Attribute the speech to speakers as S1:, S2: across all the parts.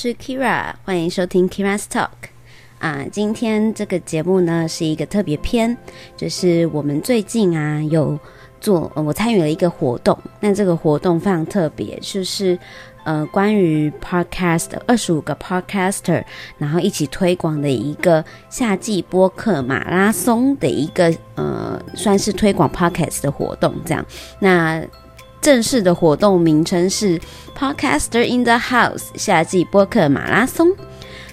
S1: 是 Kira，欢迎收听 Kira's Talk。啊，今天这个节目呢是一个特别篇，就是我们最近啊有做，我参与了一个活动。那这个活动非常特别，就是呃关于 Podcast 二十五个 Podcaster，然后一起推广的一个夏季播客马拉松的一个呃算是推广 Podcast 的活动。这样，那正式的活动名称是 Podcaster in the House 夏季播客马拉松。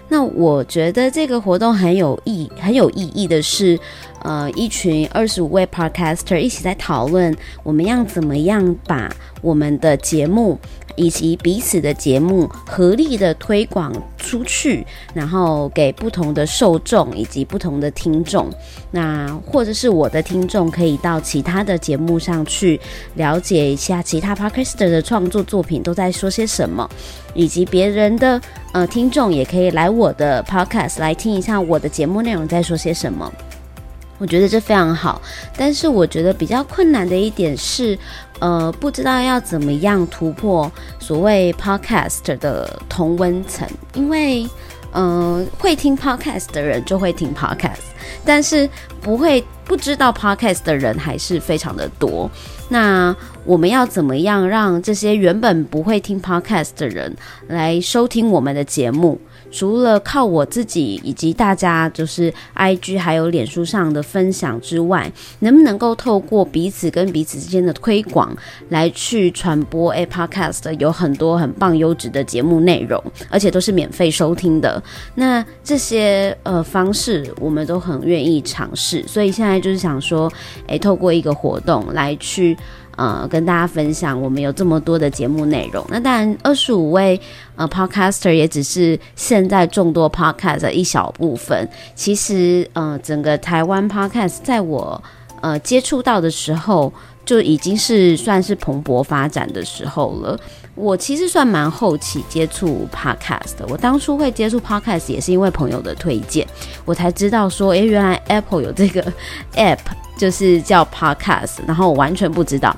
S1: 那我觉得这个活动很有意很有意义的是，呃，一群二十五位 Podcaster 一起在讨论我们要怎么样把我们的节目。以及彼此的节目合力的推广出去，然后给不同的受众以及不同的听众，那或者是我的听众可以到其他的节目上去了解一下其他 podcaster 的创作作品都在说些什么，以及别人的呃听众也可以来我的 podcast 来听一下我的节目内容在说些什么。我觉得这非常好，但是我觉得比较困难的一点是，呃，不知道要怎么样突破所谓 podcast 的同温层，因为，嗯，会听 podcast 的人就会听 podcast，但是不会不知道 podcast 的人还是非常的多。那我们要怎么样让这些原本不会听 podcast 的人来收听我们的节目？除了靠我自己以及大家就是 I G 还有脸书上的分享之外，能不能够透过彼此跟彼此之间的推广来去传播？哎，Podcast 有很多很棒优质的节目内容，而且都是免费收听的。那这些呃方式我们都很愿意尝试，所以现在就是想说，哎，透过一个活动来去。呃，跟大家分享我们有这么多的节目内容。那当然，二十五位呃 podcaster 也只是现在众多 podcast 的一小部分。其实，呃，整个台湾 podcast 在我呃接触到的时候，就已经是算是蓬勃发展的时候了。我其实算蛮后期接触 podcast 的。我当初会接触 podcast 也是因为朋友的推荐，我才知道说，诶，原来 Apple 有这个 app。就是叫 Podcast，然后我完全不知道，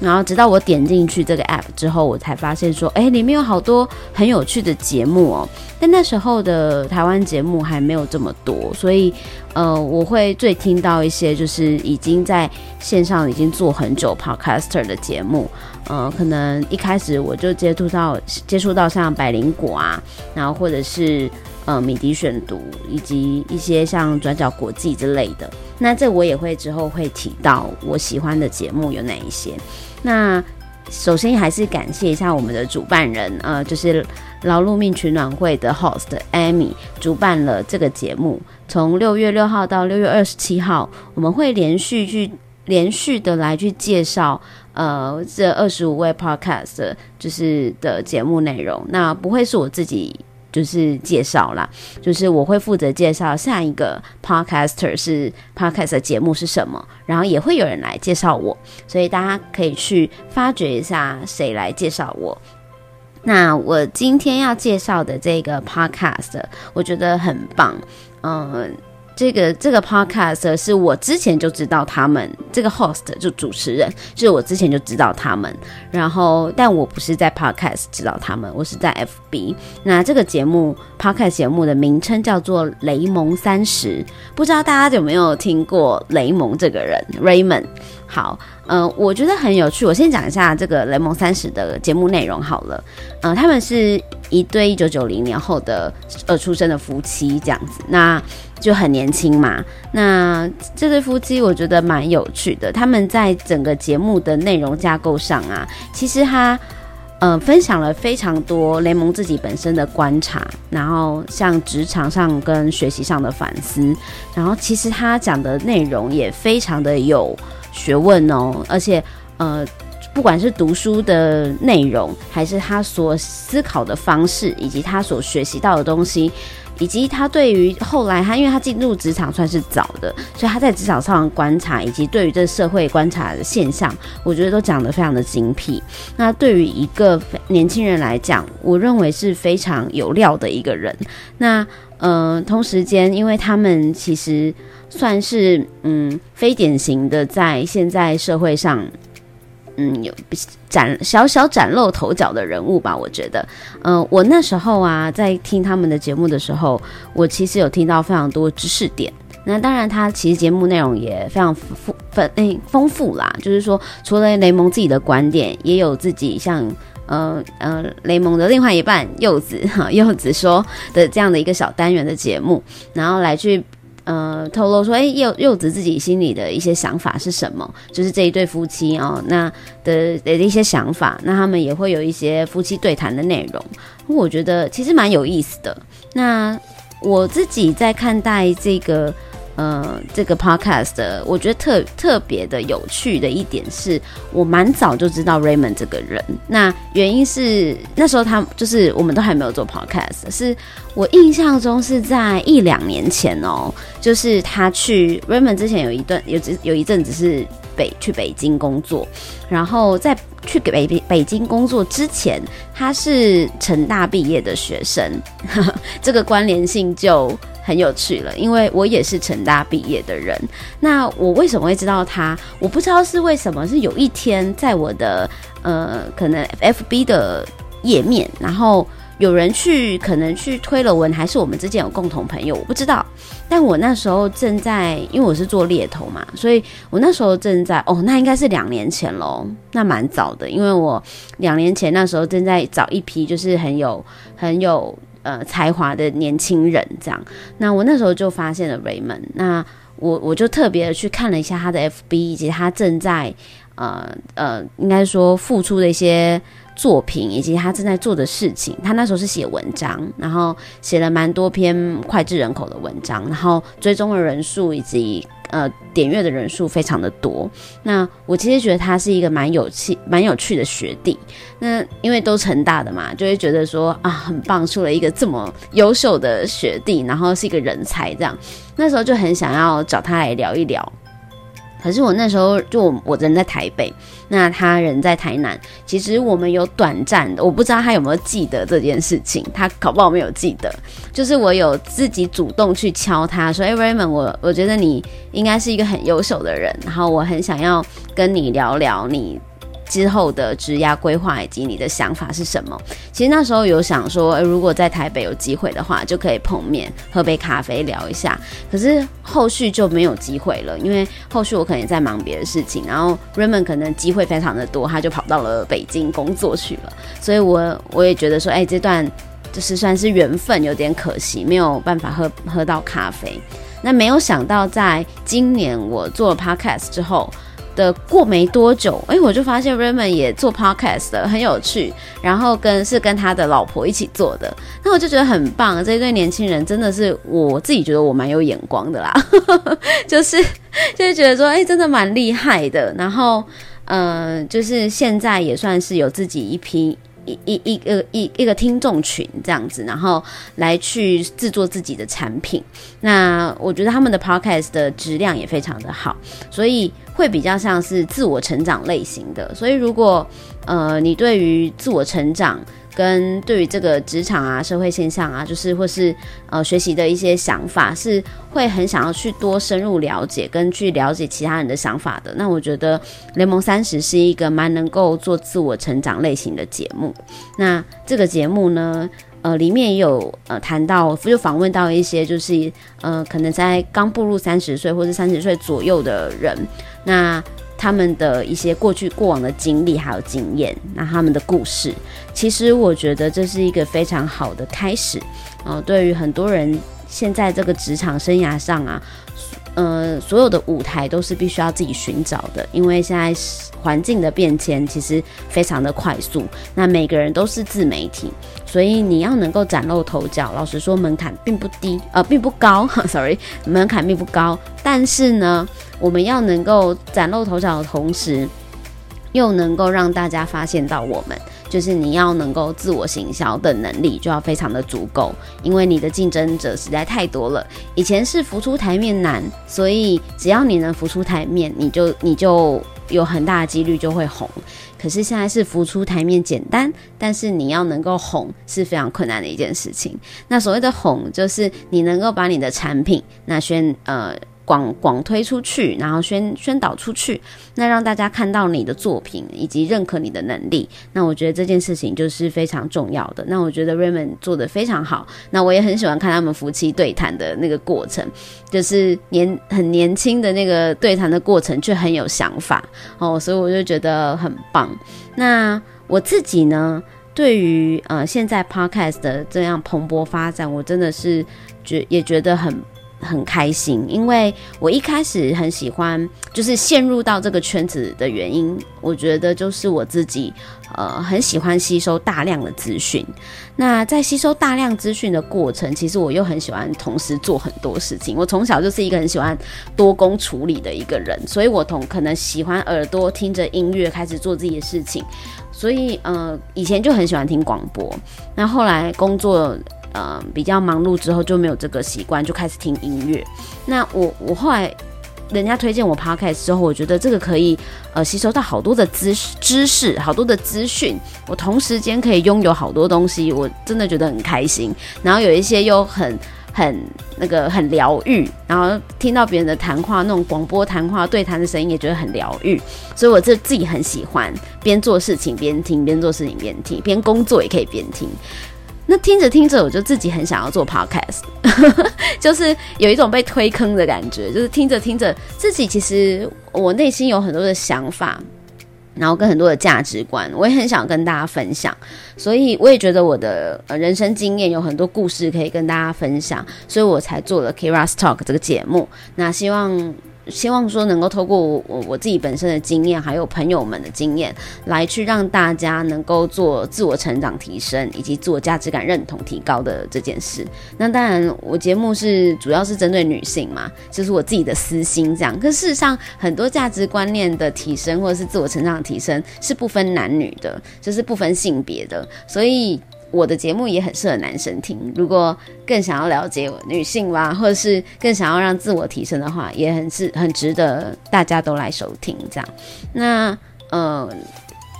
S1: 然后直到我点进去这个 App 之后，我才发现说，哎，里面有好多很有趣的节目哦。但那时候的台湾节目还没有这么多，所以呃，我会最听到一些就是已经在线上已经做很久 Podcaster 的节目，呃，可能一开始我就接触到接触到像百灵果啊，然后或者是。呃，米迪选读以及一些像转角国际之类的，那这我也会之后会提到我喜欢的节目有哪一些。那首先还是感谢一下我们的主办人，呃，就是劳碌命取暖会的 host Amy 主办了这个节目，从六月六号到六月二十七号，我们会连续去连续的来去介绍，呃，这二十五位 podcast 就是的节目内容，那不会是我自己。就是介绍啦，就是我会负责介绍下一个 podcaster 是 podcast 的节目是什么，然后也会有人来介绍我，所以大家可以去发掘一下谁来介绍我。那我今天要介绍的这个 podcast，我觉得很棒，嗯。这个这个 podcast 是我之前就知道他们这个 host 就主持人，就是我之前就知道他们，然后但我不是在 podcast 知道他们，我是在 FB。那这个节目 podcast 节目的名称叫做《雷蒙三十》，不知道大家有没有听过雷蒙这个人 Raymond？好，嗯，我觉得很有趣。我先讲一下这个《雷蒙三十》的节目内容好了。嗯，他们是一对一九九零年后的呃出生的夫妻，这样子，那就很年轻嘛。那这对夫妻我觉得蛮有趣的。他们在整个节目的内容架构上啊，其实他嗯分享了非常多雷蒙自己本身的观察，然后像职场上跟学习上的反思，然后其实他讲的内容也非常的有。学问哦，而且呃，不管是读书的内容，还是他所思考的方式，以及他所学习到的东西，以及他对于后来他，因为他进入职场算是早的，所以他在职场上的观察，以及对于这社会观察的现象，我觉得都讲得非常的精辟。那对于一个年轻人来讲，我认为是非常有料的一个人。那嗯，同时间，因为他们其实。算是嗯非典型的，在现在社会上，嗯有崭小小崭露头角的人物吧。我觉得，嗯，我那时候啊在听他们的节目的时候，我其实有听到非常多知识点。那当然，他其实节目内容也非常丰丰诶丰富啦。就是说，除了雷蒙自己的观点，也有自己像呃呃雷蒙的另外一半柚子哈柚子说的这样的一个小单元的节目，然后来去呃透露说，哎柚柚子自己心里的一些想法是什么？就是这一对夫妻哦，那的的一些想法，那他们也会有一些夫妻对谈的内容，我觉得其实蛮有意思的。那我自己在看待这个。呃，这个 podcast 我觉得特特别的有趣的一点是，我蛮早就知道 Raymond 这个人。那原因是那时候他就是我们都还没有做 podcast，是我印象中是在一两年前哦，就是他去 Raymond 之前有一段有有一阵子是北去北京工作，然后在去北北北京工作之前，他是成大毕业的学生，这个关联性就。很有趣了，因为我也是成大毕业的人。那我为什么会知道他？我不知道是为什么，是有一天在我的呃可能 FB 的页面，然后有人去可能去推了文，还是我们之间有共同朋友，我不知道。但我那时候正在，因为我是做猎头嘛，所以我那时候正在哦，那应该是两年前喽，那蛮早的，因为我两年前那时候正在找一批就是很有很有。呃，才华的年轻人这样，那我那时候就发现了 Raymond，那我我就特别的去看了一下他的 FB，以及他正在呃呃，应该说付出的一些作品，以及他正在做的事情。他那时候是写文章，然后写了蛮多篇脍炙人口的文章，然后追踪的人数以及。呃，点阅的人数非常的多。那我其实觉得他是一个蛮有趣、蛮有趣的学弟。那因为都成大的嘛，就会觉得说啊，很棒，出了一个这么优秀的学弟，然后是一个人才，这样。那时候就很想要找他来聊一聊。可是我那时候就我人在台北，那他人在台南。其实我们有短暂的，我不知道他有没有记得这件事情，他搞不好没有记得。就是我有自己主动去敲他说：“哎，Raymond，我我觉得你应该是一个很优秀的人，然后我很想要跟你聊聊你。”之后的职涯规划以及你的想法是什么？其实那时候有想说，如果在台北有机会的话，就可以碰面喝杯咖啡聊一下。可是后续就没有机会了，因为后续我可能在忙别的事情。然后 Raymond 可能机会非常的多，他就跑到了北京工作去了。所以我我也觉得说，哎，这段就是算是缘分，有点可惜，没有办法喝喝到咖啡。那没有想到，在今年我做了 Podcast 之后。的过没多久，哎，我就发现 Raymond 也做 podcast 的，很有趣。然后跟是跟他的老婆一起做的，那我就觉得很棒。这一对年轻人真的是我自己觉得我蛮有眼光的啦，就是就是觉得说，哎，真的蛮厉害的。然后，嗯，就是现在也算是有自己一批。一一个一一个听众群这样子，然后来去制作自己的产品。那我觉得他们的 podcast 的质量也非常的好，所以会比较像是自我成长类型的。所以如果呃你对于自我成长，跟对于这个职场啊、社会现象啊，就是或是呃学习的一些想法，是会很想要去多深入了解，跟去了解其他人的想法的。那我觉得《联盟三十》是一个蛮能够做自我成长类型的节目。那这个节目呢，呃，里面也有呃谈到，就访问到一些就是呃可能在刚步入三十岁或者三十岁左右的人，那。他们的一些过去过往的经历还有经验，那他们的故事，其实我觉得这是一个非常好的开始。呃，对于很多人现在这个职场生涯上啊，呃，所有的舞台都是必须要自己寻找的，因为现在环境的变迁其实非常的快速。那每个人都是自媒体，所以你要能够崭露头角，老实说门槛并不低，呃，并不高。Sorry，门槛并不高，但是呢。我们要能够崭露头角的同时，又能够让大家发现到我们，就是你要能够自我行销的能力就要非常的足够，因为你的竞争者实在太多了。以前是浮出台面难，所以只要你能浮出台面，你就你就有很大的几率就会红。可是现在是浮出台面简单，但是你要能够红是非常困难的一件事情。那所谓的红，就是你能够把你的产品那宣呃。广广推出去，然后宣宣导出去，那让大家看到你的作品以及认可你的能力。那我觉得这件事情就是非常重要的。那我觉得 Raymond 做的非常好。那我也很喜欢看他们夫妻对谈的那个过程，就是年很年轻的那个对谈的过程，却很有想法哦，所以我就觉得很棒。那我自己呢，对于呃现在 Podcast 的这样蓬勃发展，我真的是觉也觉得很。很开心，因为我一开始很喜欢，就是陷入到这个圈子的原因，我觉得就是我自己，呃，很喜欢吸收大量的资讯。那在吸收大量资讯的过程，其实我又很喜欢同时做很多事情。我从小就是一个很喜欢多工处理的一个人，所以我从可能喜欢耳朵听着音乐开始做自己的事情，所以呃，以前就很喜欢听广播。那后来工作。呃，比较忙碌之后就没有这个习惯，就开始听音乐。那我我后来人家推荐我 podcast 之后，我觉得这个可以呃吸收到好多的知知识，好多的资讯。我同时间可以拥有好多东西，我真的觉得很开心。然后有一些又很很那个很疗愈，然后听到别人的谈话，那种广播谈话对谈的声音也觉得很疗愈。所以我这自己很喜欢边做事情边听，边做事情边听，边工作也可以边听。那听着听着，我就自己很想要做 podcast，就是有一种被推坑的感觉。就是听着听着，自己其实我内心有很多的想法，然后跟很多的价值观，我也很想跟大家分享。所以我也觉得我的人生经验有很多故事可以跟大家分享，所以我才做了 Kira's Talk 这个节目。那希望。希望说能够透过我我自己本身的经验，还有朋友们的经验，来去让大家能够做自我成长提升，以及自我价值感认同提高的这件事。那当然，我节目是主要是针对女性嘛，就是我自己的私心这样。可事实上，很多价值观念的提升，或者是自我成长提升，是不分男女的，就是不分性别的，所以。我的节目也很适合男生听，如果更想要了解女性吧，或者是更想要让自我提升的话，也很是很值得大家都来收听。这样，那呃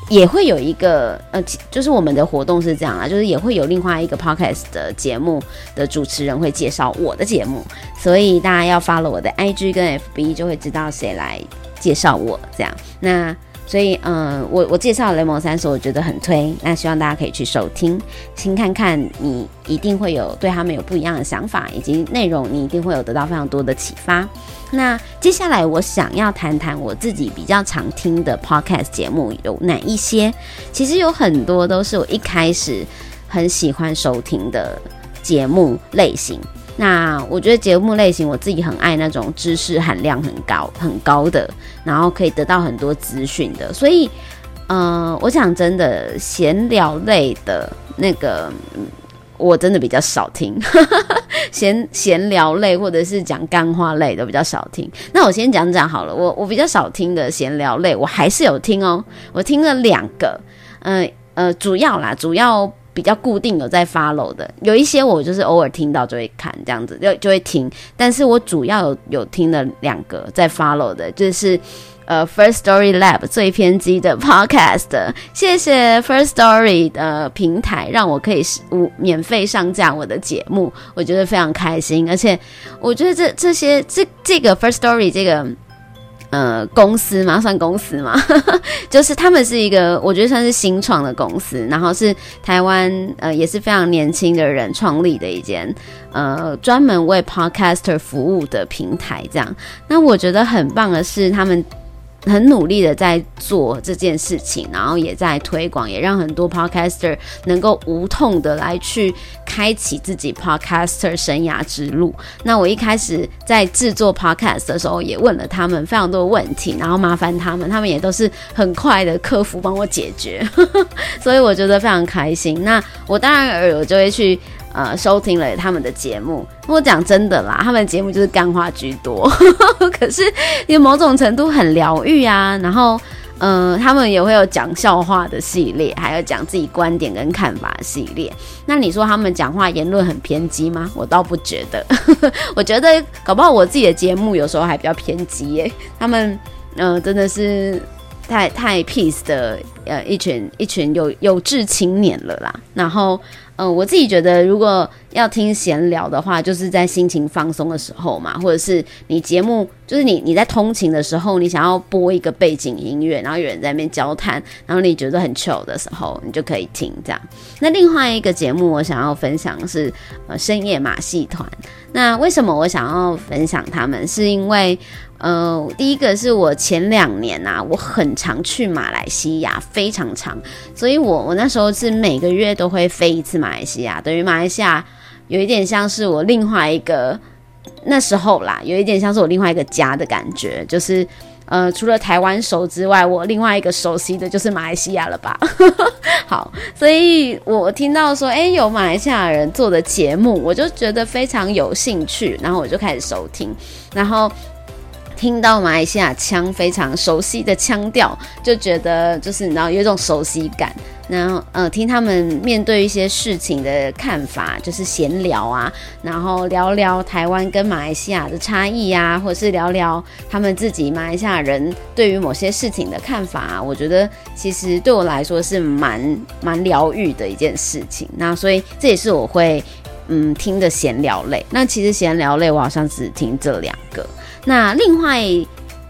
S1: 也会有一个呃，就是我们的活动是这样啊，就是也会有另外一个 podcast 的节目的主持人会介绍我的节目，所以大家要发了我的 IG 跟 FB 就会知道谁来介绍我这样。那所以，嗯，我我介绍雷蒙三所，我觉得很推，那希望大家可以去收听，先看看，你一定会有对他们有不一样的想法，以及内容，你一定会有得到非常多的启发。那接下来，我想要谈谈我自己比较常听的 podcast 节目有哪一些？其实有很多都是我一开始很喜欢收听的节目类型。那我觉得节目类型，我自己很爱那种知识含量很高、很高的，然后可以得到很多资讯的。所以，呃，我想真的闲聊类的那个，我真的比较少听。闲闲聊类或者是讲干话类的比较少听。那我先讲讲好了，我我比较少听的闲聊类，我还是有听哦。我听了两个，嗯呃，主要啦，主要。比较固定有在 follow 的，有一些我就是偶尔听到就会看这样子，就就会听。但是我主要有有听了两个在 follow 的，就是呃 First Story Lab 最偏激的 podcast。谢谢 First Story 的平台，让我可以无免费上架我的节目，我觉得非常开心。而且我觉得这这些这这个 First Story 这个。呃，公司嘛，算公司嘛，就是他们是一个，我觉得算是新创的公司，然后是台湾呃也是非常年轻的人创立的一间呃专门为 podcaster 服务的平台，这样。那我觉得很棒的是他们。很努力的在做这件事情，然后也在推广，也让很多 podcaster 能够无痛的来去开启自己 podcaster 生涯之路。那我一开始在制作 podcast 的时候，也问了他们非常多的问题，然后麻烦他们，他们也都是很快的客服帮我解决，所以我觉得非常开心。那我当然我就会去。呃，收听了他们的节目。我讲真的啦，他们节目就是干话居多，可是有某种程度很疗愈啊。然后，嗯，他们也会有讲笑话的系列，还有讲自己观点跟看法系列。那你说他们讲话言论很偏激吗？我倒不觉得。我觉得搞不好我自己的节目有时候还比较偏激耶。他们，嗯，真的是。太太 peace 的呃一群一群有有志青年了啦。然后，嗯，我自己觉得，如果要听闲聊的话，就是在心情放松的时候嘛，或者是你节目，就是你你在通勤的时候，你想要播一个背景音乐，然后有人在那边交谈，然后你觉得很 chill 的时候，你就可以听这样。那另外一个节目，我想要分享是呃深夜马戏团。那为什么我想要分享他们？是因为呃，第一个是我前两年啊，我很常去马来西亚，非常常，所以我我那时候是每个月都会飞一次马来西亚，等于马来西亚有一点像是我另外一个那时候啦，有一点像是我另外一个家的感觉，就是呃，除了台湾熟之外，我另外一个熟悉的就是马来西亚了吧？好，所以我听到说，哎，有马来西亚人做的节目，我就觉得非常有兴趣，然后我就开始收听，然后。听到马来西亚腔非常熟悉的腔调，就觉得就是你知道有一种熟悉感。然后呃，听他们面对一些事情的看法，就是闲聊啊，然后聊聊台湾跟马来西亚的差异啊，或者是聊聊他们自己马来西亚人对于某些事情的看法啊。我觉得其实对我来说是蛮蛮疗愈的一件事情。那所以这也是我会嗯听的闲聊类。那其实闲聊类我好像只听这两个。那另外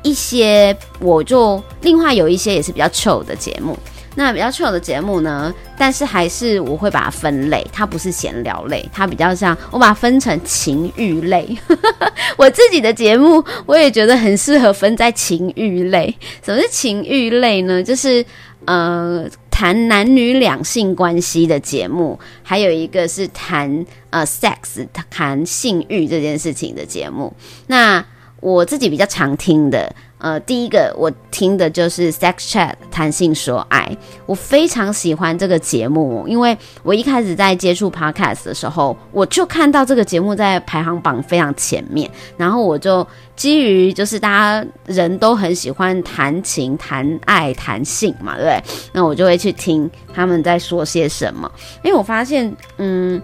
S1: 一些，我就另外有一些也是比较 chill 的节目。那比较 chill 的节目呢，但是还是我会把它分类，它不是闲聊类，它比较像我把它分成情欲类。我自己的节目，我也觉得很适合分在情欲类。什么是情欲类呢？就是呃谈男女两性关系的节目，还有一个是谈呃 sex 谈性欲这件事情的节目。那我自己比较常听的，呃，第一个我听的就是《Sex Chat》谈性说爱，我非常喜欢这个节目，因为我一开始在接触 Podcast 的时候，我就看到这个节目在排行榜非常前面，然后我就基于就是大家人都很喜欢谈情、谈爱、谈性嘛，对不对？那我就会去听他们在说些什么，因为我发现，嗯。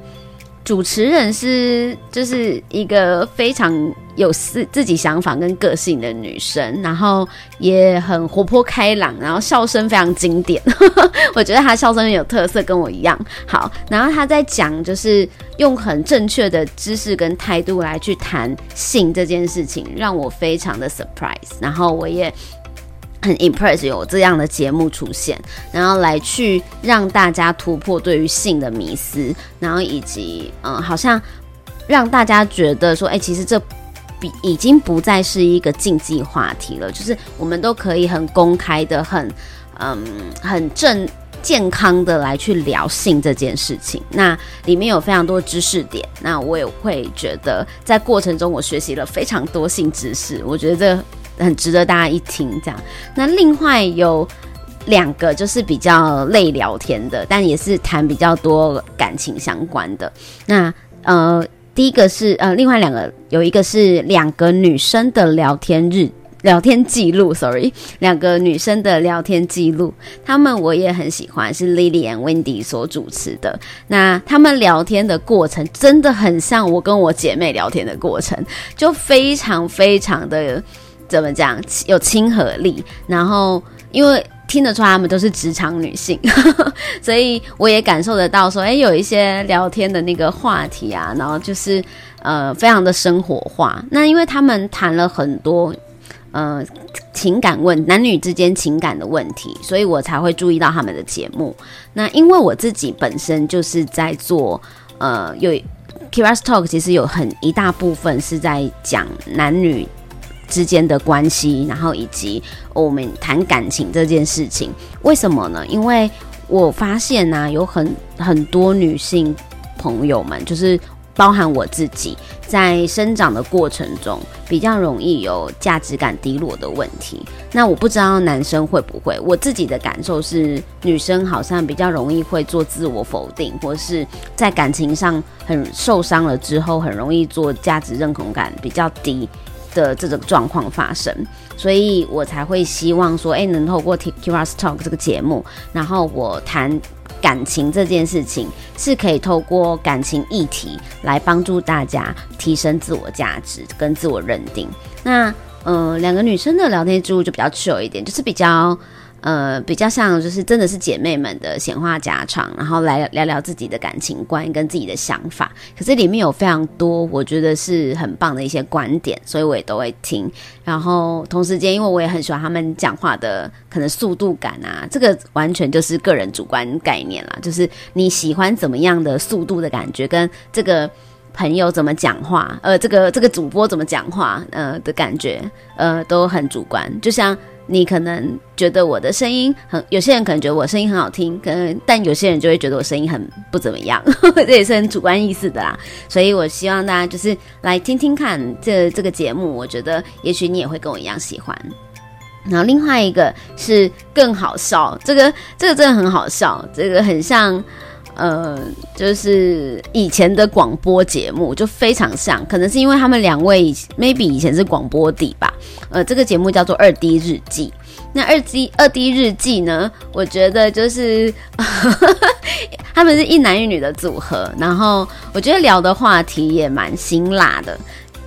S1: 主持人是就是一个非常有自自己想法跟个性的女生，然后也很活泼开朗，然后笑声非常经典。我觉得她笑声很有特色，跟我一样好。然后她在讲，就是用很正确的知识跟态度来去谈性这件事情，让我非常的 surprise。然后我也。很 impress 有这样的节目出现，然后来去让大家突破对于性的迷思，然后以及嗯，好像让大家觉得说，哎，其实这比已经不再是一个禁忌话题了，就是我们都可以很公开的、很嗯、很正健康的来去聊性这件事情。那里面有非常多知识点，那我也会觉得在过程中我学习了非常多性知识，我觉得。很值得大家一听，这样。那另外有两个就是比较累聊天的，但也是谈比较多感情相关的。那呃，第一个是呃，另外两个有一个是两个女生的聊天日聊天记录，sorry，两个女生的聊天记录，他们我也很喜欢，是 Lily and Wendy 所主持的。那他们聊天的过程真的很像我跟我姐妹聊天的过程，就非常非常的。怎么讲有亲和力，然后因为听得出来他们都是职场女性，所以我也感受得到说，哎，有一些聊天的那个话题啊，然后就是呃非常的生活化。那因为他们谈了很多呃情感问男女之间情感的问题，所以我才会注意到他们的节目。那因为我自己本身就是在做呃有 Kira's Talk，其实有很一大部分是在讲男女。之间的关系，然后以及我们谈感情这件事情，为什么呢？因为我发现呢，有很很多女性朋友们，就是包含我自己，在生长的过程中，比较容易有价值感低落的问题。那我不知道男生会不会，我自己的感受是，女生好像比较容易会做自我否定，或是在感情上很受伤了之后，很容易做价值认同感比较低。的这种状况发生，所以我才会希望说，哎，能透过 TikTok 这个节目，然后我谈感情这件事情，是可以透过感情议题来帮助大家提升自我价值跟自我认定。那，呃，两个女生的聊天记录就比较久一点，就是比较呃，比较像就是真的是姐妹们的闲话家常，然后来聊聊自己的感情观跟自己的想法。可是里面有非常多我觉得是很棒的一些观点，所以我也都会听。然后同时间，因为我也很喜欢他们讲话的可能速度感啊，这个完全就是个人主观概念啦，就是你喜欢怎么样的速度的感觉，跟这个朋友怎么讲话，呃，这个这个主播怎么讲话，呃的感觉，呃，都很主观，就像。你可能觉得我的声音很，有些人可能觉得我声音很好听，可能但有些人就会觉得我声音很不怎么样，这也是很主观意思的啦。所以我希望大家就是来听听看这这个节目，我觉得也许你也会跟我一样喜欢。然后另外一个是更好笑，这个这个真的很好笑，这个很像。呃，就是以前的广播节目就非常像，可能是因为他们两位 maybe 以前是广播底吧。呃，这个节目叫做《二 D 日记》。那《二 D 二 D 日记》呢，我觉得就是 他们是一男一女的组合，然后我觉得聊的话题也蛮辛辣的，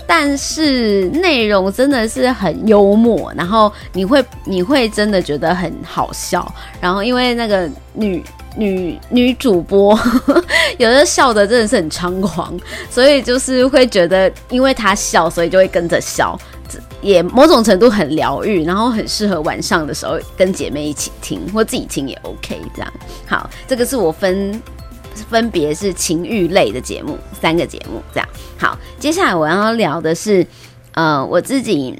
S1: 但是内容真的是很幽默，然后你会你会真的觉得很好笑，然后因为那个女。女女主播 有的笑的真的是很猖狂，所以就是会觉得，因为她笑，所以就会跟着笑，也某种程度很疗愈，然后很适合晚上的时候跟姐妹一起听，或自己听也 OK。这样好，这个是我分 分别是情欲类的节目，三个节目这样。好，接下来我要聊的是，呃，我自己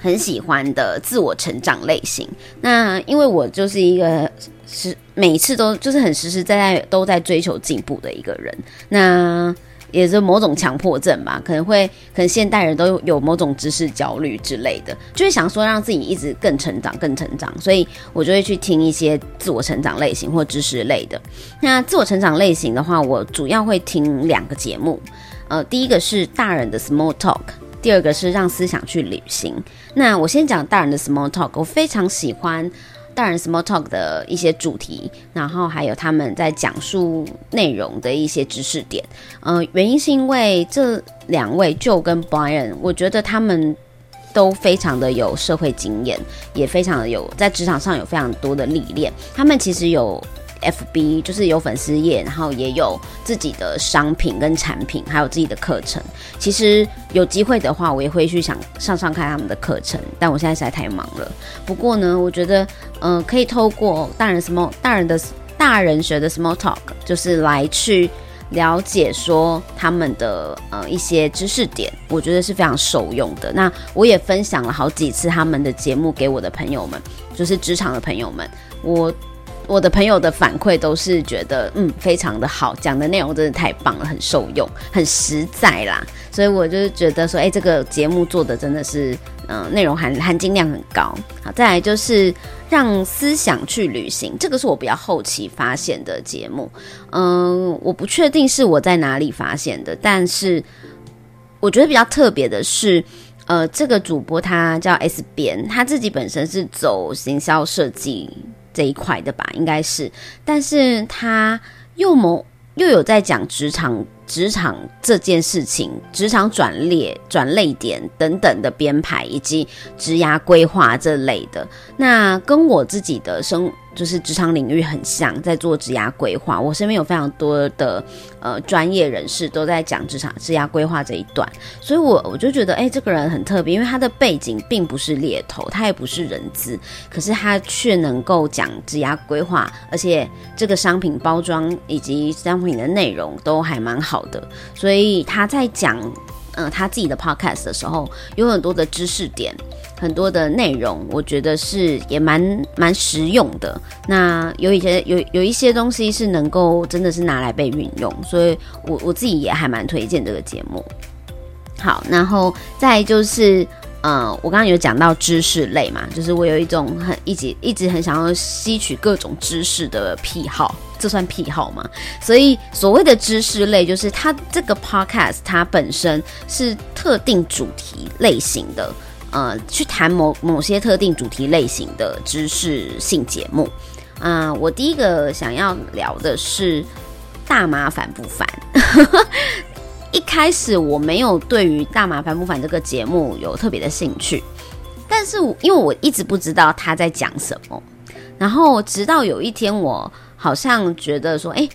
S1: 很喜欢的自我成长类型。那因为我就是一个。是每一次都就是很实实在在都在追求进步的一个人，那也是某种强迫症吧，可能会可能现代人都有某种知识焦虑之类的，就会想说让自己一直更成长、更成长，所以我就会去听一些自我成长类型或知识类的。那自我成长类型的话，我主要会听两个节目，呃，第一个是大人的 Small Talk，第二个是让思想去旅行。那我先讲大人的 Small Talk，我非常喜欢。大人 small talk 的一些主题，然后还有他们在讲述内容的一些知识点。嗯，原因是因为这两位就跟 Brian，我觉得他们都非常的有社会经验，也非常的有在职场上有非常多的历练。他们其实有。FB 就是有粉丝页，然后也有自己的商品跟产品，还有自己的课程。其实有机会的话，我也会去想上上看他们的课程，但我现在实在太忙了。不过呢，我觉得，嗯，可以透过大人 small 大人的大人学的 small talk，就是来去了解说他们的呃一些知识点，我觉得是非常受用的。那我也分享了好几次他们的节目给我的朋友们，就是职场的朋友们，我。我的朋友的反馈都是觉得，嗯，非常的好，讲的内容真的太棒了，很受用，很实在啦。所以我就是觉得说，哎，这个节目做的真的是，嗯，内容含含金量很高。好，再来就是让思想去旅行，这个是我比较后期发现的节目。嗯，我不确定是我在哪里发现的，但是我觉得比较特别的是，呃，这个主播他叫 S 边，他自己本身是走行销设计。这一块的吧，应该是，但是他又某又有在讲职场。职场这件事情，职场转列、转类点等等的编排，以及职涯规划这类的，那跟我自己的生就是职场领域很像，在做职涯规划。我身边有非常多的呃专业人士都在讲职场职涯规划这一段，所以我我就觉得，哎，这个人很特别，因为他的背景并不是猎头，他也不是人资，可是他却能够讲职涯规划，而且这个商品包装以及商品的内容都还蛮。好的，所以他在讲，嗯，他自己的 podcast 的时候，有很多的知识点，很多的内容，我觉得是也蛮蛮实用的。那有一些有有一些东西是能够真的是拿来被运用，所以我我自己也还蛮推荐这个节目。好，然后再就是。嗯，我刚刚有讲到知识类嘛，就是我有一种很一直一直很想要吸取各种知识的癖好，这算癖好吗？所以所谓的知识类，就是它这个 podcast 它本身是特定主题类型的，呃，去谈某某些特定主题类型的知识性节目。啊，我第一个想要聊的是大麻烦不烦？一开始我没有对于大麻烦不烦这个节目有特别的兴趣，但是因为我一直不知道他在讲什么，然后直到有一天我好像觉得说，哎，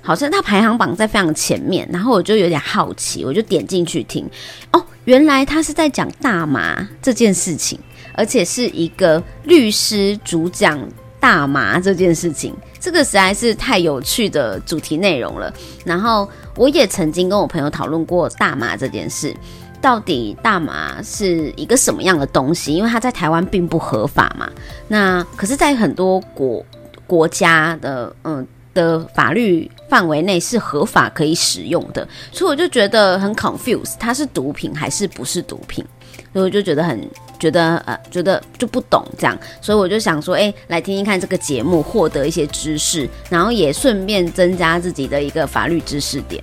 S1: 好像他排行榜在非常前面，然后我就有点好奇，我就点进去听，哦，原来他是在讲大麻这件事情，而且是一个律师主讲大麻这件事情，这个实在是太有趣的主题内容了。然后我也曾经跟我朋友讨论过大麻这件事。到底大麻是一个什么样的东西？因为它在台湾并不合法嘛。那可是，在很多国国家的嗯的法律范围内是合法可以使用的，所以我就觉得很 confuse，它是毒品还是不是毒品？所以我就觉得很觉得呃觉得就不懂这样，所以我就想说，哎，来听听看这个节目，获得一些知识，然后也顺便增加自己的一个法律知识点。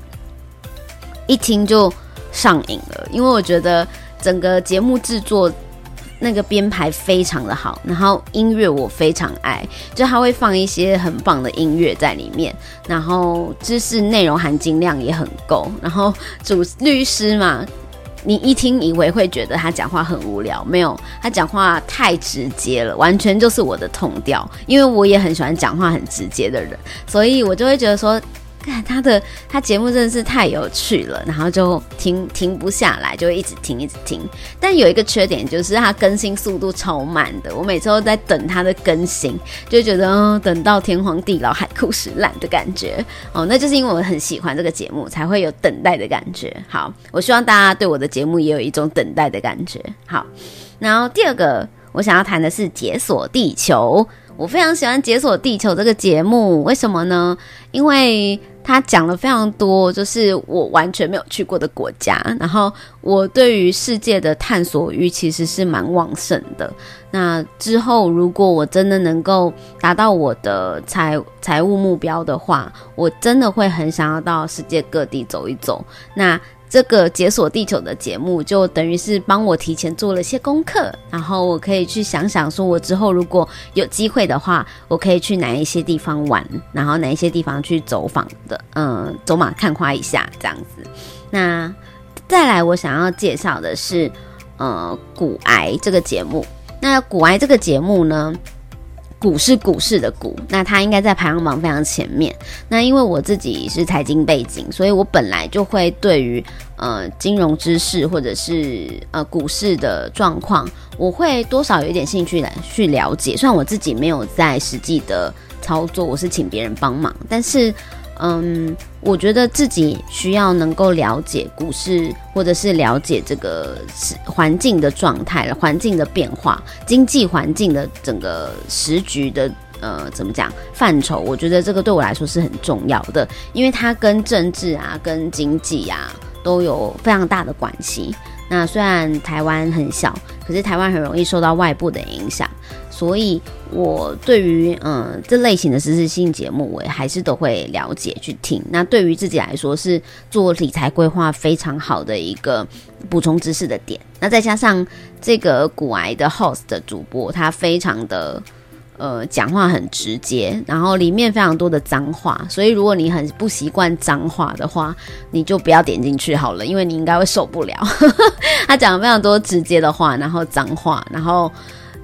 S1: 一听就。上瘾了，因为我觉得整个节目制作那个编排非常的好，然后音乐我非常爱，就他会放一些很棒的音乐在里面，然后知识内容含金量也很够，然后主律师嘛，你一听以为会觉得他讲话很无聊，没有，他讲话太直接了，完全就是我的痛调，因为我也很喜欢讲话很直接的人，所以我就会觉得说。他的他节目真的是太有趣了，然后就停停不下来，就会一直听一直听。但有一个缺点就是它更新速度超慢的，我每次都在等它的更新，就觉得哦，等到天荒地老海枯石烂的感觉哦。那就是因为我很喜欢这个节目，才会有等待的感觉。好，我希望大家对我的节目也有一种等待的感觉。好，然后第二个我想要谈的是解锁地球。我非常喜欢解锁地球这个节目，为什么呢？因为他讲了非常多，就是我完全没有去过的国家，然后我对于世界的探索欲其实是蛮旺盛的。那之后，如果我真的能够达到我的财财务目标的话，我真的会很想要到世界各地走一走。那这个解锁地球的节目，就等于是帮我提前做了些功课，然后我可以去想想，说我之后如果有机会的话，我可以去哪一些地方玩，然后哪一些地方去走访的，嗯，走马看花一下这样子。那再来，我想要介绍的是，呃，骨癌这个节目。那骨癌这个节目呢？股是股市的股，那它应该在排行榜非常前面。那因为我自己是财经背景，所以我本来就会对于呃金融知识或者是呃股市的状况，我会多少有一点兴趣来去了解。虽然我自己没有在实际的操作，我是请别人帮忙，但是。嗯，我觉得自己需要能够了解股市，或者是了解这个环境的状态，环境的变化，经济环境的整个时局的呃，怎么讲范畴？我觉得这个对我来说是很重要的，因为它跟政治啊、跟经济啊都有非常大的关系。那虽然台湾很小，可是台湾很容易受到外部的影响。所以，我对于嗯这类型的知识性节目，我还是都会了解去听。那对于自己来说，是做理财规划非常好的一个补充知识的点。那再加上这个骨癌的 host 的主播，他非常的呃讲话很直接，然后里面非常多的脏话，所以如果你很不习惯脏话的话，你就不要点进去好了，因为你应该会受不了。他讲了非常多直接的话，然后脏话，然后。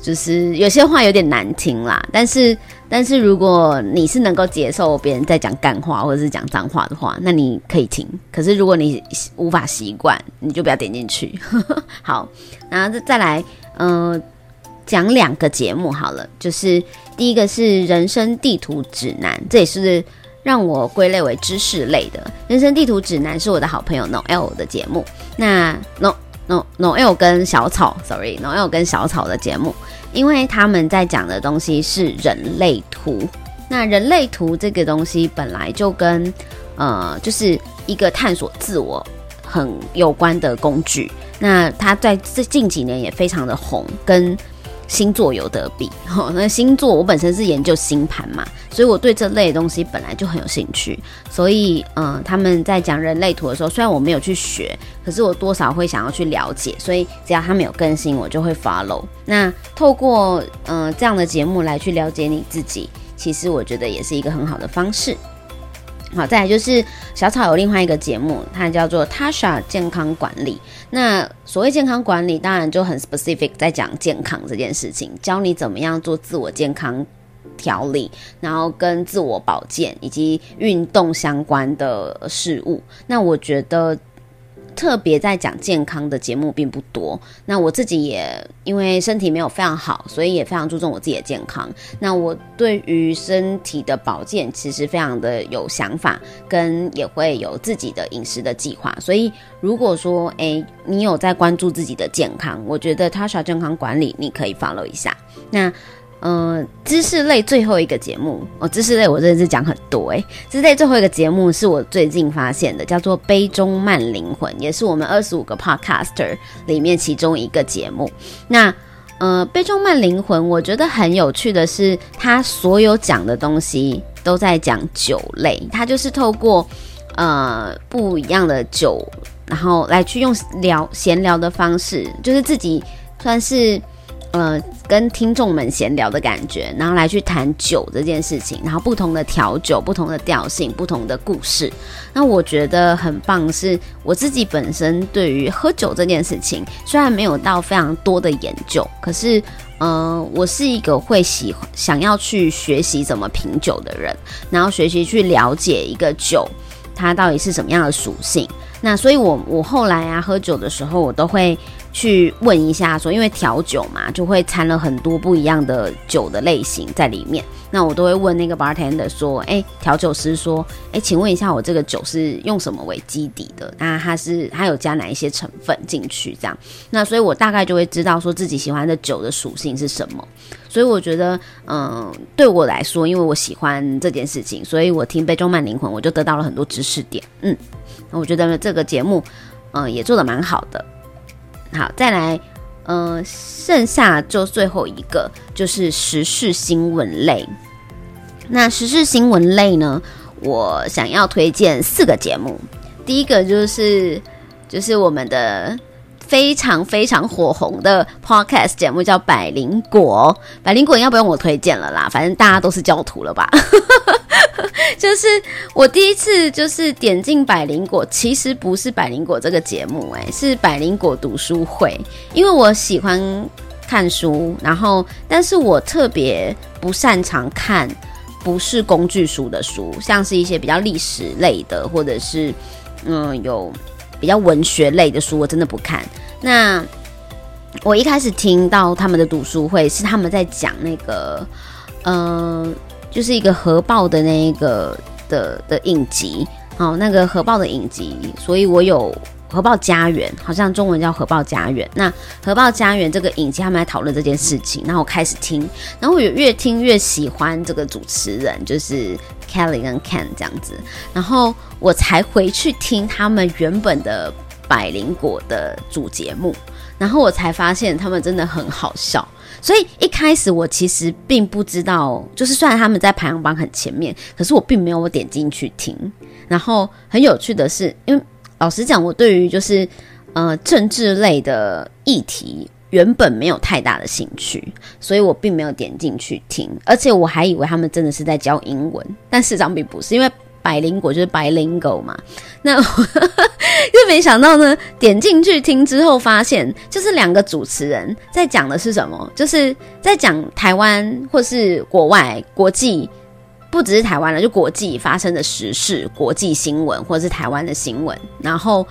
S1: 就是有些话有点难听啦，但是但是如果你是能够接受别人在讲干话或者是讲脏话的话，那你可以听。可是如果你无法习惯，你就不要点进去。好，然后再再来，嗯，讲两个节目好了。就是第一个是人生地图指南，这也是让我归类为知识类的。人生地图指南是我的好朋友 Noel 的节目。那 No。No Noel 跟小草，Sorry Noel 跟小草的节目，因为他们在讲的东西是人类图。那人类图这个东西本来就跟呃，就是一个探索自我很有关的工具。那它在这近几年也非常的红，跟。星座有得比，那星座我本身是研究星盘嘛，所以我对这类东西本来就很有兴趣。所以，嗯，他们在讲人类图的时候，虽然我没有去学，可是我多少会想要去了解。所以，只要他们有更新，我就会 follow。那透过嗯这样的节目来去了解你自己，其实我觉得也是一个很好的方式。好，再来就是小草有另外一个节目，它叫做 Tasha 健康管理。那所谓健康管理，当然就很 specific，在讲健康这件事情，教你怎么样做自我健康调理，然后跟自我保健以及运动相关的事物。那我觉得。特别在讲健康的节目并不多，那我自己也因为身体没有非常好，所以也非常注重我自己的健康。那我对于身体的保健其实非常的有想法，跟也会有自己的饮食的计划。所以如果说诶你有在关注自己的健康，我觉得 Tasha 健康管理你可以 follow 一下。那。嗯，知识类最后一个节目哦，知识类我真的是讲很多诶。知识类最后一个节目是我最近发现的，叫做《杯中慢灵魂》，也是我们二十五个 podcaster 里面其中一个节目。那呃，《杯中慢灵魂》我觉得很有趣的是，它所有讲的东西都在讲酒类，它就是透过呃不一样的酒，然后来去用聊闲聊的方式，就是自己算是。呃，跟听众们闲聊的感觉，然后来去谈酒这件事情，然后不同的调酒、不同的调性、不同的故事。那我觉得很棒，是我自己本身对于喝酒这件事情，虽然没有到非常多的研究，可是，呃，我是一个会喜欢想要去学习怎么品酒的人，然后学习去了解一个酒它到底是什么样的属性。那所以，我我后来啊喝酒的时候，我都会。去问一下，说因为调酒嘛，就会掺了很多不一样的酒的类型在里面。那我都会问那个 bartender 说，哎，调酒师说，哎，请问一下，我这个酒是用什么为基底的？那它是它有加哪一些成分进去？这样，那所以我大概就会知道说自己喜欢的酒的属性是什么。所以我觉得，嗯，对我来说，因为我喜欢这件事情，所以我听杯中慢灵魂，我就得到了很多知识点。嗯，我觉得这个节目，嗯，也做的蛮好的。好，再来，嗯，剩下就最后一个就是时事新闻类。那时事新闻类呢，我想要推荐四个节目。第一个就是就是我们的非常非常火红的 podcast 节目，叫《百灵果》。百灵果要不用我推荐了啦，反正大家都是教徒了吧。就是我第一次就是点进百灵果，其实不是百灵果这个节目，哎，是百灵果读书会。因为我喜欢看书，然后但是我特别不擅长看不是工具书的书，像是一些比较历史类的，或者是嗯有比较文学类的书，我真的不看。那我一开始听到他们的读书会，是他们在讲那个嗯。就是一个核爆的那一个的的影集，哦，那个核爆的影集，所以我有核爆家园，好像中文叫核爆家园。那核爆家园这个影集，他们在讨论这件事情，然后我开始听，然后我越听越喜欢这个主持人，就是 Kelly 跟 Ken 这样子，然后我才回去听他们原本的百灵果的主节目，然后我才发现他们真的很好笑。所以一开始我其实并不知道，就是虽然他们在排行榜很前面，可是我并没有点进去听。然后很有趣的是，因为老实讲，我对于就是呃政治类的议题原本没有太大的兴趣，所以我并没有点进去听。而且我还以为他们真的是在教英文，但事实上并不是，因为。百灵果就是白灵狗嘛，那又 没想到呢，点进去听之后，发现就是两个主持人在讲的是什么，就是在讲台湾或是国外、国际，不只是台湾了，就国际发生的时事、国际新闻或者是台湾的新闻，然后，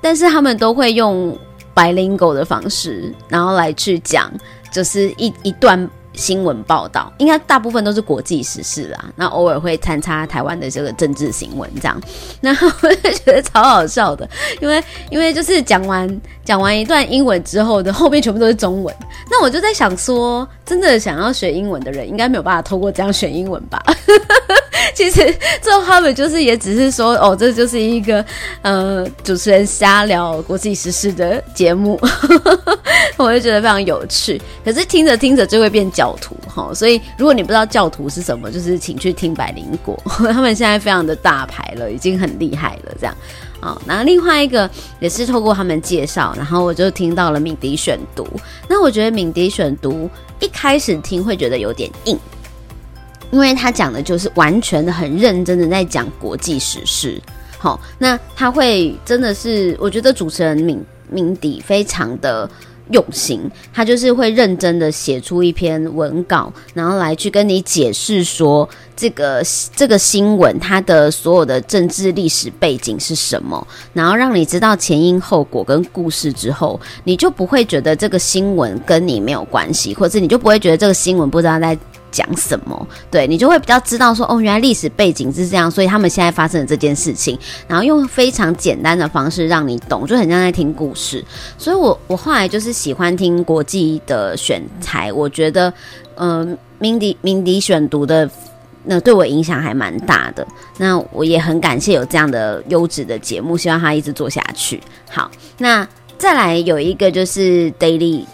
S1: 但是他们都会用 bilingual 的方式，然后来去讲，就是一一段。新闻报道应该大部分都是国际时事啦，那偶尔会参差台湾的这个政治新闻这样，然后我就觉得超好笑的，因为 因为就是讲完讲完一段英文之后的后面全部都是中文，那我就在想说，真的想要学英文的人应该没有办法透过这样学英文吧？其实最后他们就是也只是说，哦，这就是一个呃主持人瞎聊国际时事的节目，我就觉得非常有趣。可是听着听着就会变教徒哈，所以如果你不知道教徒是什么，就是请去听百灵果，他们现在非常的大牌了，已经很厉害了。这样啊，那另外一个也是透过他们介绍，然后我就听到了敏迪选读。那我觉得敏迪选读一开始听会觉得有点硬。因为他讲的就是完全的很认真的在讲国际时事。好，那他会真的是，我觉得主持人敏敏迪非常的。用心，他就是会认真的写出一篇文稿，然后来去跟你解释说这个这个新闻它的所有的政治历史背景是什么，然后让你知道前因后果跟故事之后，你就不会觉得这个新闻跟你没有关系，或者你就不会觉得这个新闻不知道在。讲什么？对你就会比较知道说哦，原来历史背景是这样，所以他们现在发生的这件事情，然后用非常简单的方式让你懂，就很像在听故事。所以我我后来就是喜欢听国际的选材，我觉得嗯，鸣笛鸣笛选读的那对我影响还蛮大的。那我也很感谢有这样的优质的节目，希望它一直做下去。好，那再来有一个就是 Daily。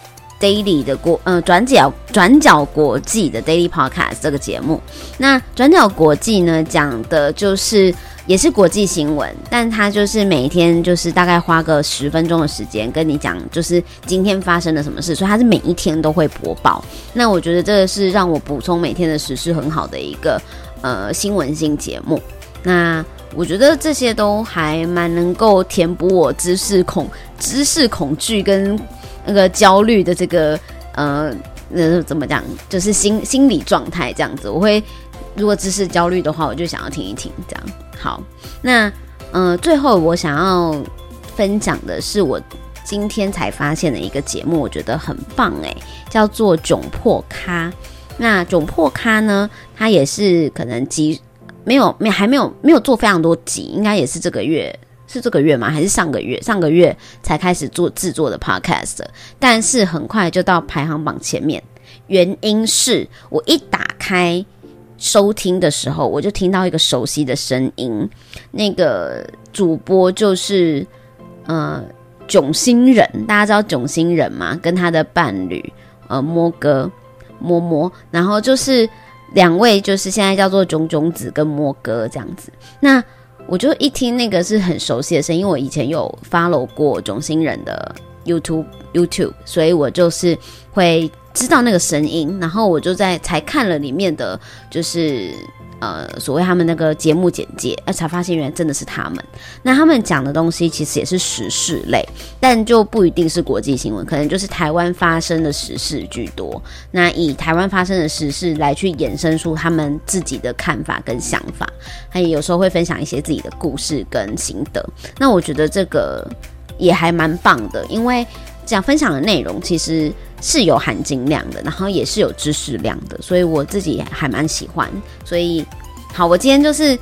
S1: Daily 的国呃转角转角国际的 Daily Podcast 这个节目，那转角国际呢讲的就是也是国际新闻，但它就是每天就是大概花个十分钟的时间跟你讲，就是今天发生了什么事，所以它是每一天都会播报。那我觉得这个是让我补充每天的时事很好的一个呃新闻性节目。那我觉得这些都还蛮能够填补我知识恐知识恐惧跟。那个焦虑的这个呃，那怎么讲？就是心心理状态这样子。我会如果知识焦虑的话，我就想要听一听这样。好，那呃，最后我想要分享的是我今天才发现的一个节目，我觉得很棒诶，叫做《窘迫咖》。那《窘迫咖》呢，它也是可能集没有没还没有没有做非常多集，应该也是这个月。是这个月吗？还是上个月？上个月才开始做制作的 podcast，但是很快就到排行榜前面。原因是我一打开收听的时候，我就听到一个熟悉的声音。那个主播就是呃囧星人，大家知道囧星人吗？跟他的伴侣呃摸哥摸摸，然后就是两位就是现在叫做囧囧子跟摸哥这样子。那我就一听那个是很熟悉的声音，因为我以前有 follow 过囧星人的 YouTube YouTube，所以我就是会知道那个声音，然后我就在才看了里面的就是。呃，所谓他们那个节目简介，呃，才发现原来真的是他们。那他们讲的东西其实也是时事类，但就不一定是国际新闻，可能就是台湾发生的时事居多。那以台湾发生的时事来去衍生出他们自己的看法跟想法，他也有时候会分享一些自己的故事跟心得。那我觉得这个也还蛮棒的，因为这样分享的内容其实。是有含金量的，然后也是有知识量的，所以我自己还蛮喜欢。所以，好，我今天就是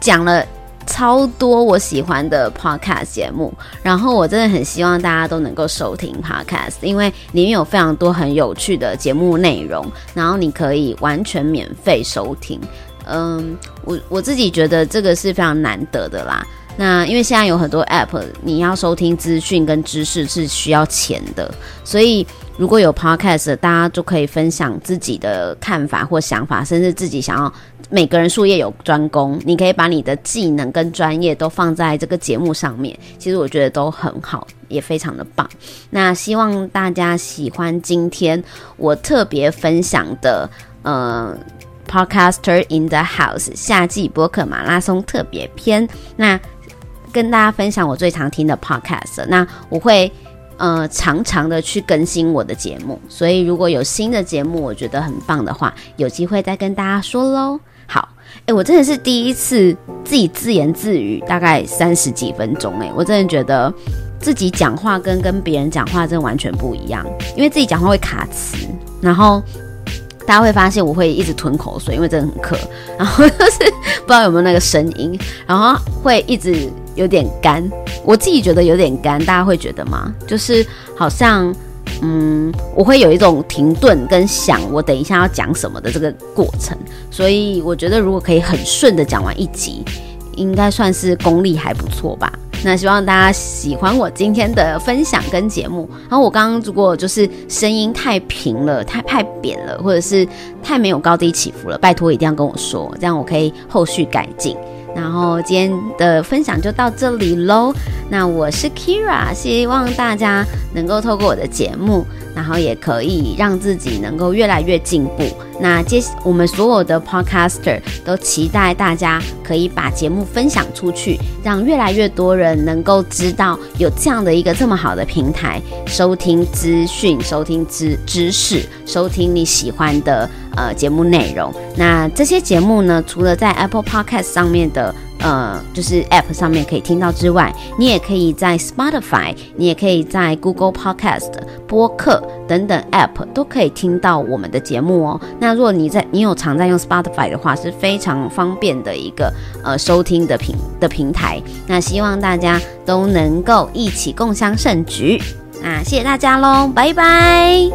S1: 讲了超多我喜欢的 podcast 节目，然后我真的很希望大家都能够收听 podcast，因为里面有非常多很有趣的节目内容，然后你可以完全免费收听。嗯，我我自己觉得这个是非常难得的啦。那因为现在有很多 app，你要收听资讯跟知识是需要钱的，所以。如果有 podcast，大家就可以分享自己的看法或想法，甚至自己想要每个人术业有专攻，你可以把你的技能跟专业都放在这个节目上面。其实我觉得都很好，也非常的棒。那希望大家喜欢今天我特别分享的呃 podcaster in the house 夏季博客马拉松特别篇。那跟大家分享我最常听的 podcast。那我会。呃，常常的去更新我的节目，所以如果有新的节目，我觉得很棒的话，有机会再跟大家说喽。好，哎，我真的是第一次自己自言自语，大概三十几分钟，哎，我真的觉得自己讲话跟跟别人讲话真的完全不一样，因为自己讲话会卡词，然后。大家会发现我会一直吞口水，因为真的很渴，然后就是不知道有没有那个声音，然后会一直有点干，我自己觉得有点干，大家会觉得吗？就是好像，嗯，我会有一种停顿跟想我等一下要讲什么的这个过程，所以我觉得如果可以很顺的讲完一集，应该算是功力还不错吧。那希望大家喜欢我今天的分享跟节目。然后我刚刚如果就是声音太平了、太太扁了，或者是太没有高低起伏了，拜托一定要跟我说，这样我可以后续改进。然后今天的分享就到这里喽。那我是 Kira，希望大家能够透过我的节目，然后也可以让自己能够越来越进步。那接我们所有的 podcaster 都期待大家可以把节目分享出去，让越来越多人能够知道有这样的一个这么好的平台，收听资讯、收听知知识、收听你喜欢的呃节目内容。那这些节目呢，除了在 Apple Podcast 上面的。呃，就是 App 上面可以听到之外，你也可以在 Spotify，你也可以在 Google Podcast 播客等等 App 都可以听到我们的节目哦。那如果你在你有常在用 Spotify 的话，是非常方便的一个呃收听的平的平台。那希望大家都能够一起共襄盛举。那谢谢大家喽，拜拜。